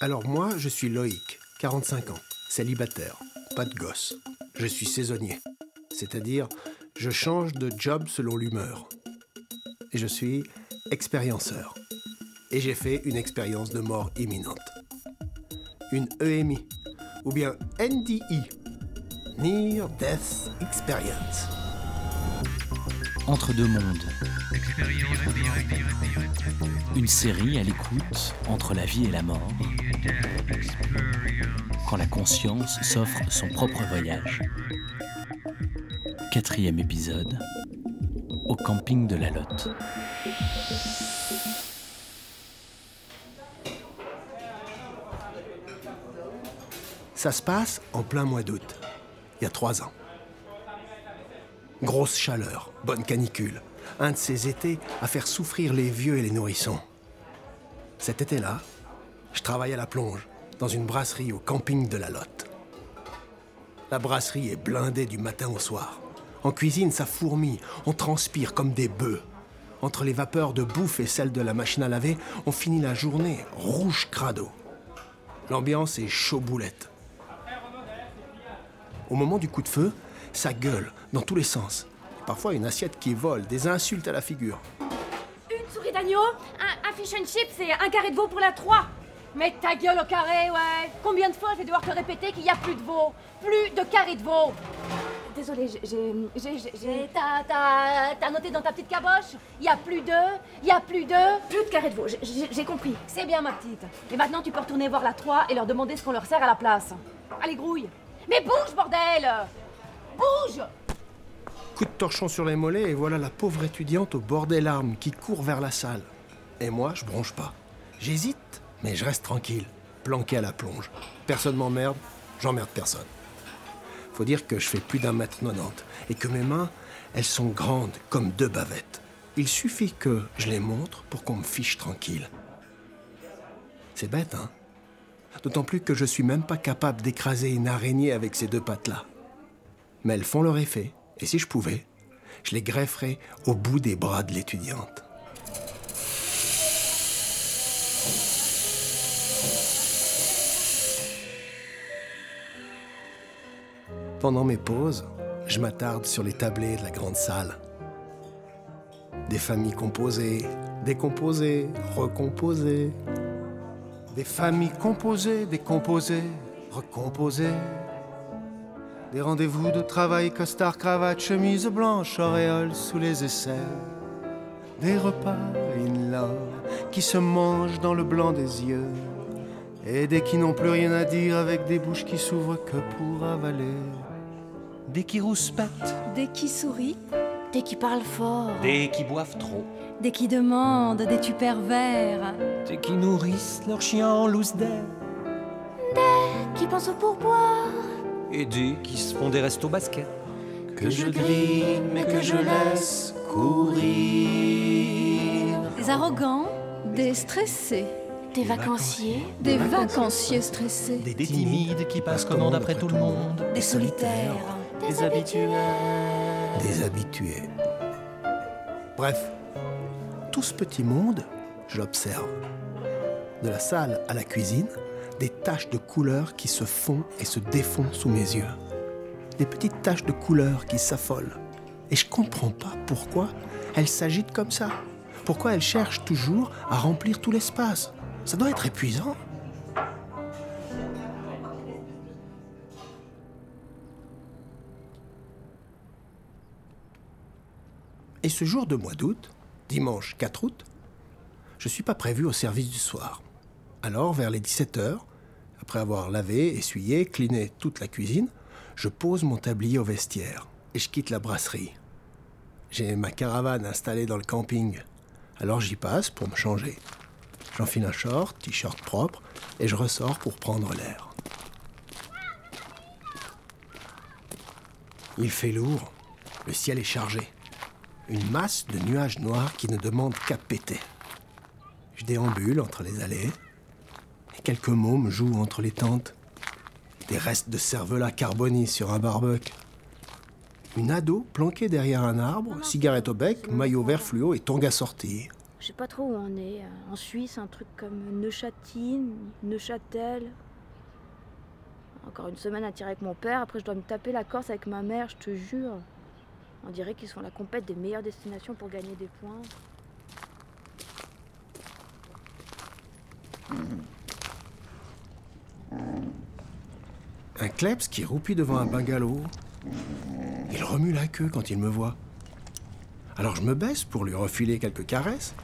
Alors moi, je suis Loïc, 45 ans, célibataire, pas de gosse. Je suis saisonnier, c'est-à-dire je change de job selon l'humeur. Et je suis expérienceur. Et j'ai fait une expérience de mort imminente. Une EMI, ou bien NDI, Near Death Experience. Entre deux mondes. Une série à l'écoute entre la vie et la mort. Quand la conscience s'offre son propre voyage. Quatrième épisode. Au camping de la Lotte. Ça se passe en plein mois d'août, il y a trois ans. Grosse chaleur, bonne canicule, un de ces étés à faire souffrir les vieux et les nourrissons. Cet été-là, je travaille à la plonge, dans une brasserie au camping de la Lotte. La brasserie est blindée du matin au soir. En cuisine, ça fourmille, on transpire comme des bœufs. Entre les vapeurs de bouffe et celles de la machine à laver, on finit la journée rouge crado. L'ambiance est chaud boulette. Au moment du coup de feu, ça gueule dans tous les sens. Parfois une assiette qui vole, des insultes à la figure. Une souris d'agneau, un, fish and chips et un carré de veau pour la 3. Mets ta gueule au carré, ouais. Combien de fois je vais devoir te répéter qu'il n'y a plus de veau Plus de carré de veau? Désolée, j'ai- T'as noté dans ta petite caboche? Il n'y a plus de... Il n'y a plus de... Plus de carré de veau, j'ai compris. C'est bien, ma petite. Et maintenant, tu peux retourner voir la 3 et leur demander ce qu'on leur sert à la place. Allez, grouille Mais bouge, bordel Bouge Coup de torchon sur les mollets et voilà la pauvre étudiante au bord des larmes qui court vers la salle. Et moi, je bronche pas. J'hésite, mais je reste tranquille, planqué à la plonge. Personne m'emmerde, j'emmerde personne. Faut dire que je fais plus d'un mètre 90 et que mes mains, elles sont grandes comme deux bavettes. Il suffit que je les montre pour qu'on me fiche tranquille. C'est bête, hein? D'autant plus que je suis même pas capable d'écraser une araignée avec ces deux pattes-là. Mais elles font leur effet, et si je pouvais, je les grefferais au bout des bras de l'étudiante. Pendant mes pauses, je m'attarde sur les tablés de la grande salle. Des familles composées, décomposées, recomposées. Des familles composées, décomposées, recomposées. Des rendez-vous de travail, costard, cravate, chemise blanche, auréole sous les aisselles. Des repas in love qui se mangent dans le blanc des yeux. Et des qui n'ont plus rien à dire avec des bouches qui s'ouvrent que pour avaler. Des qui rouspètent, Des qui sourient, Dès qu'ils parlent fort. Des qui boivent trop, des qui demandent, des tu pervers, des qui nourrissent leurs chiens en loose d'air, Qui pensent au pourboire. Et des qui se font des restos basket. que je grille mais que je laisse courir. des arrogants, des stressés, Des vacanciers. des vacanciers stressés, Des timides qui passent commande après tout le monde. des solitaires, Des habitués. des habitués. Bref, tout ce petit monde, je l'observe. De la salle à la cuisine, des taches de couleurs qui se font et se défont sous mes yeux. Des petites taches de couleurs qui s'affolent. Et je comprends pas pourquoi elles s'agitent comme ça. Pourquoi elles cherchent toujours à remplir tout l'espace. Ça doit être épuisant. Et ce jour de mois d'août, dimanche 4 août, je suis pas prévu au service du soir. Alors, vers les 17h, après avoir lavé, essuyé, cliné toute la cuisine, je pose mon tablier au vestiaire et je quitte la brasserie. J'ai ma caravane installée dans le camping. Alors j'y passe pour me changer. J'enfile un short, t-shirt propre et je ressors pour prendre l'air. Il fait lourd, le ciel est chargé. Une masse de nuages noirs qui ne demandent qu'à péter. Je déambule entre les allées. Quelques mômes jouent entre les tentes. Des restes de cervelas carbonis sur un barbecue. Une ado planquée derrière un arbre, cigarette au bec, maillot vert fluo et tongs assortis. sais pas trop où on est. En Suisse, un truc comme Neuchâtel, Neuchâtel. Encore une semaine à tirer avec mon père, après je dois me taper la Corse avec ma mère, je te jure. On dirait qu'ils sont la compète des meilleures destinations pour gagner des points. Kleps qui roupit devant un bungalow. Il remue la queue quand il me voit. Alors je me baisse pour lui refiler quelques caresses.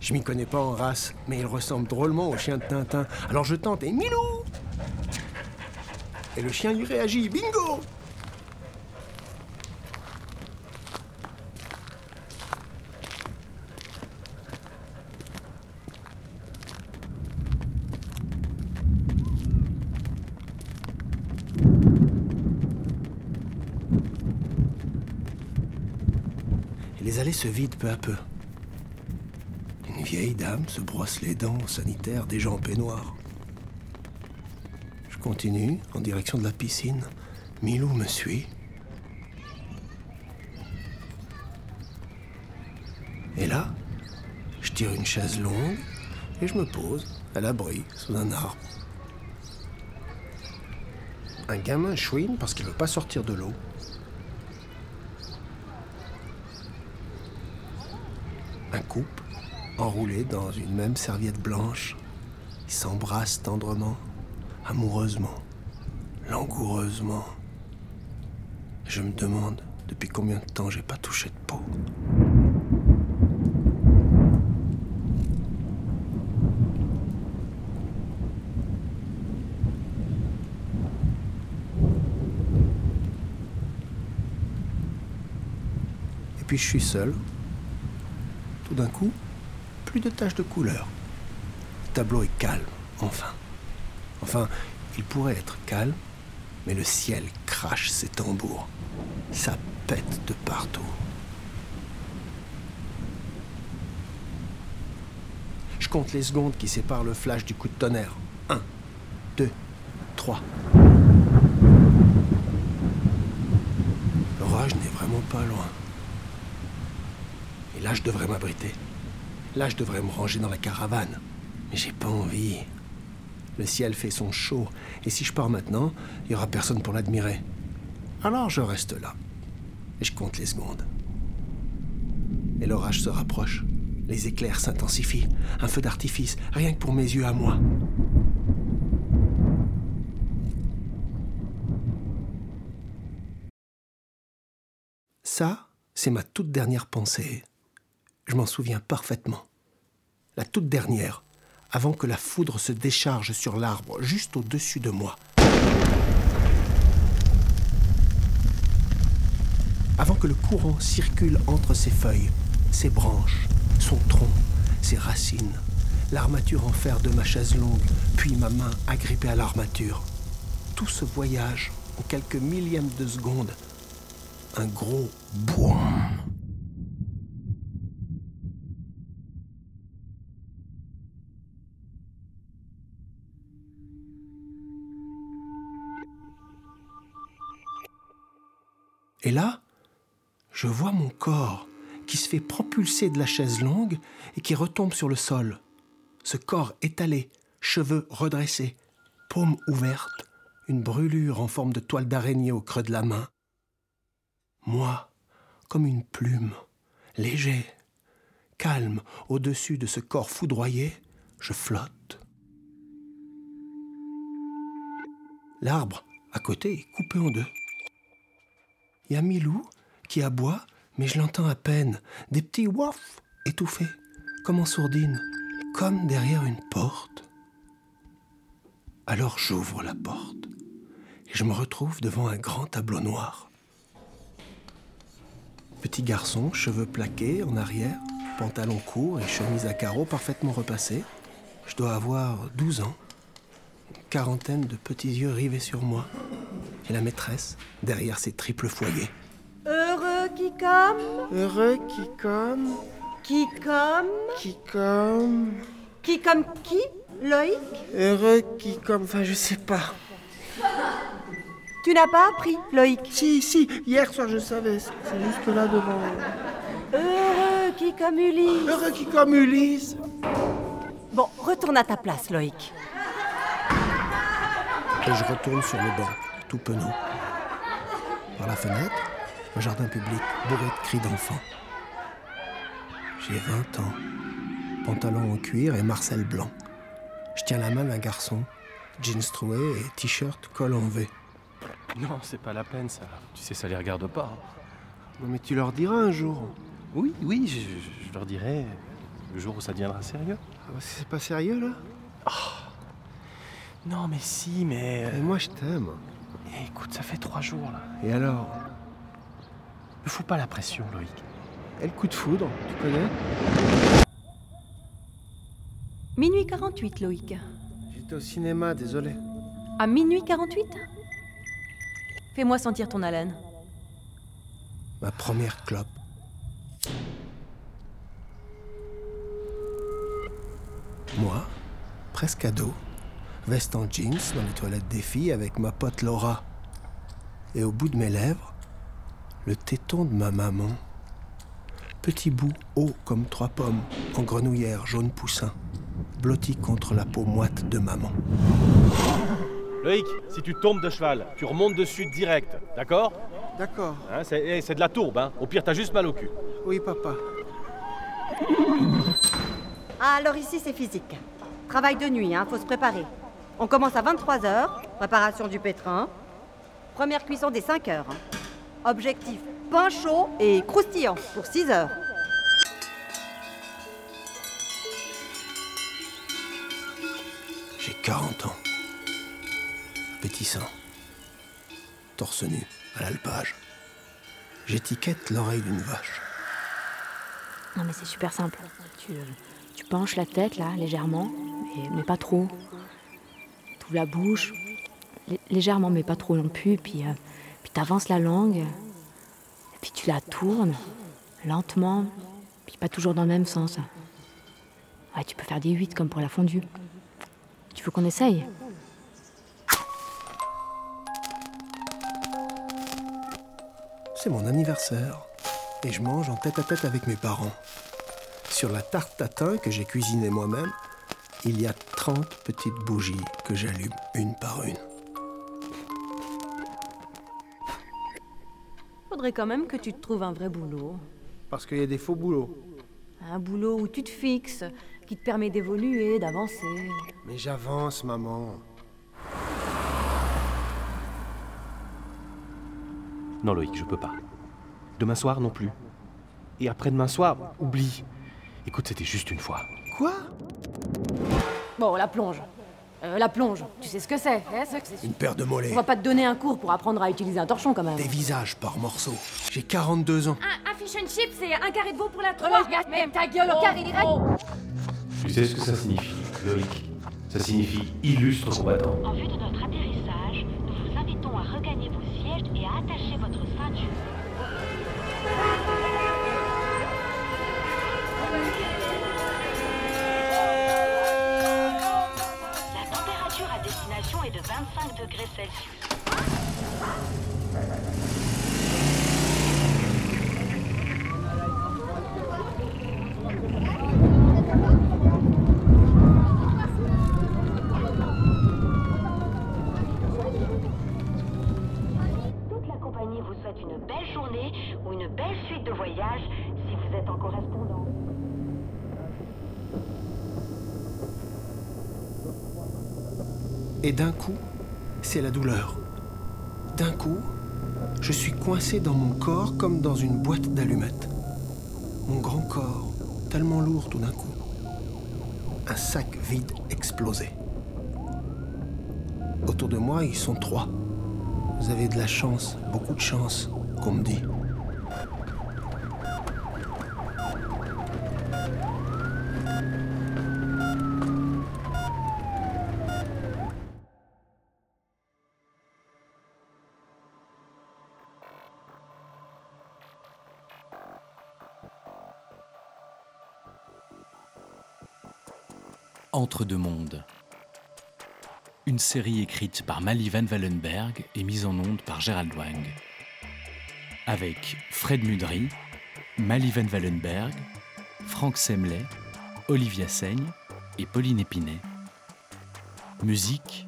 Je m'y connais pas en race, mais il ressemble drôlement au chien de Tintin. Alors je tente et Milou Et le chien lui réagit, bingo Les allées se vident peu à peu. Une vieille dame se brosse les dents au sanitaire gens en peignoir. Je continue en direction de la piscine. Milou me suit. Et là, je tire une chaise longue et je me pose à l'abri sous un arbre. Un gamin chouine parce qu'il veut pas sortir de l'eau. Un couple, enroulé dans une même serviette blanche, ils s'embrassent tendrement, amoureusement, langoureusement. Je me demande depuis combien de temps j'ai pas touché de peau. Et puis je suis seul, tout d'un coup, plus de taches de couleur. Le tableau est calme, enfin. Enfin, il pourrait être calme, mais le ciel crache ses tambours. Ça pète de partout. Je compte les secondes qui séparent le flash du coup de tonnerre. Un, deux, trois. L'orage n'est vraiment pas loin. Là, je devrais m'abriter. Là, je devrais me ranger dans la caravane. Mais j'ai pas envie. Le ciel fait son chaud. Et si je pars maintenant, il y aura personne pour l'admirer. Alors je reste là. Et je compte les secondes. Et l'orage se rapproche. Les éclairs s'intensifient. Un feu d'artifice, rien que pour mes yeux à moi. Ça, c'est ma toute dernière pensée. Je m'en souviens parfaitement. La toute dernière, avant que la foudre se décharge sur l'arbre juste au-dessus de moi. Avant que le courant circule entre ses feuilles, ses branches, son tronc, ses racines, l'armature en fer de ma chaise longue, puis ma main agrippée à l'armature. Tout ce voyage, en quelques millièmes de seconde, un gros boum. Et là, je vois mon corps qui se fait propulser de la chaise longue et qui retombe sur le sol. Ce corps étalé, cheveux redressés, paume ouverte, une brûlure en forme de toile d'araignée au creux de la main. Moi, comme une plume, léger, calme au-dessus de ce corps foudroyé, je flotte. L'arbre, à côté, est coupé en deux. Il y a Milou qui aboie, mais je l'entends à peine. Des petits waf étouffés, comme en sourdine, comme derrière une porte. Alors j'ouvre la porte et je me retrouve devant un grand tableau noir. Petit garçon, cheveux plaqués en arrière, pantalon court et chemise à carreaux parfaitement repassés. Je dois avoir 12 ans. Une quarantaine de petits yeux rivés sur moi. Et la maîtresse, derrière ses triples foyers. Heureux qui comme, Heureux qui comme, qui comme, qui comme, qui comme qui Loïc? Heureux qui comme, enfin je sais pas. Tu n'as pas appris, Loïc? Si, si, hier soir je savais, c'est juste là devant. Heureux qui comme Ulysse. Heureux qui comme Ulysse Bon, retourne à ta place, Loïc. Et je retourne sur le banc, tout penaud. Par la fenêtre, un jardin public bourré de cris d'enfants. J'ai 20 ans, pantalon en cuir et marcel blanc. Je tiens la main d'un garçon, jeans troués et t-shirt col en V. Non, c'est pas la peine ça. Tu sais, ça les regarde pas. Non mais tu leur diras un jour. Oui, oui, je, je- je leur dirai le jour où ça deviendra sérieux. Ah bah, C'est pas sérieux là? Non, mais si, mais. Et moi je t'aime. Eh, écoute, ça fait trois jours là. Et alors? Ne fous pas la pression, Loïc. Et le coup de foudre, tu connais? Minuit 48, Loïc. J'étais au cinéma, désolé. À minuit 48 Fais-moi sentir ton haleine. Ma première clope. Moi, presque ado, veste en jeans dans les toilettes des filles avec ma pote Laura. Et au bout de mes lèvres, le téton de ma maman. Petit bout haut comme trois pommes, en grenouillère jaune poussin, blotti contre la peau moite de maman. Loïc, si tu tombes de cheval, tu remontes dessus direct, d'accord? D'accord. Hein, c'est, eh, c'est de la tourbe, hein. Au pire, t'as juste mal au cul. Oui, papa. Ah, alors ici, c'est physique. Travail de nuit, hein, faut se préparer. On commence à 23h, préparation du pétrin. Première cuisson des 5 heures. Objectif pain chaud et croustillant pour 6 heures. J'ai 40 ans. Appétissant. Torse nu, à l'alpage. J'étiquette l'oreille d'une vache. Non, mais c'est super simple. Tu, euh, tu penches la tête, là, légèrement, mais, mais pas trop. La bouche, lé- légèrement, mais pas trop non plus. Puis, euh, tu avances la langue, puis tu la tournes, lentement, puis pas toujours dans le même sens. Tu peux faire des 8 comme pour la fondue. Tu veux qu'on essaye? C'est mon anniversaire. Et je mange en tête à tête avec mes parents. Sur la tarte tatin que j'ai cuisinée moi-même, il y a 30 petites bougies que j'allume une par une. Faudrait quand même que tu te trouves un vrai boulot. Parce qu'il y a des faux boulots. Un boulot où tu te fixes, qui te permet d'évoluer, d'avancer. Mais j'avance, maman. Non, Loïc, je peux pas. Demain soir, non plus. Et après-demain soir, oublie. Écoute, c'était juste une fois. Quoi? Bon, la plonge. Euh, la plonge, tu sais ce que c'est hein, c'est- c'est- Une paire de mollets. On va pas te donner un cours pour apprendre à utiliser un torchon quand même. Des visages par morceaux. J'ai 42 ans. Un, un fish and chip, c'est un carré de veau pour la 3. Même ta gueule au carré direct. Tu sais ce que ça signifie, Loïc? Ça signifie illustre combattant. En vue de notre atterrissage, nous vous invitons à regagner vos sièges et à attacher votre ceinture. De 25 degrés Celsius. Toute la compagnie vous souhaite une belle journée ou une belle suite de voyages si vous êtes en correspondance. Et d'un coup, c'est la douleur. D'un coup, je suis coincé dans mon corps comme dans une boîte d'allumettes. Mon grand corps, tellement lourd tout d'un coup. Un sac vide explosé. Autour de moi, ils sont trois. Vous avez de la chance, beaucoup de chance, qu'on me dit. Entre deux mondes. Une série écrite par Mali Van Wallenberg et mise en onde par Gérald Wang. Avec Fred Mudry, Mali Van Wallenberg, Franck Semlet, Olivia Seigne et Pauline Épinay. Musique,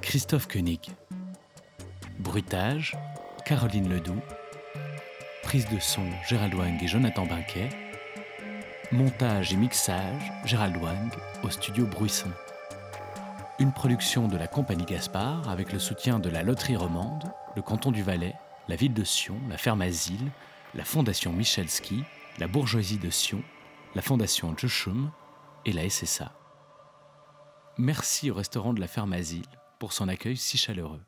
Christophe Koenig. Bruitage, Caroline Ledoux. Prise de son, Gérald Wang et Jonathan Binquet. Montage et mixage, Gérald Wang au studio Bruisson. Une production de la compagnie Gaspard avec le soutien de la Loterie Romande, le canton du Valais, la ville de Sion, la ferme Asile, la fondation Michelski, la bourgeoisie de Sion, la fondation Joshum et la SSA. Merci au restaurant de la ferme Asile pour son accueil si chaleureux.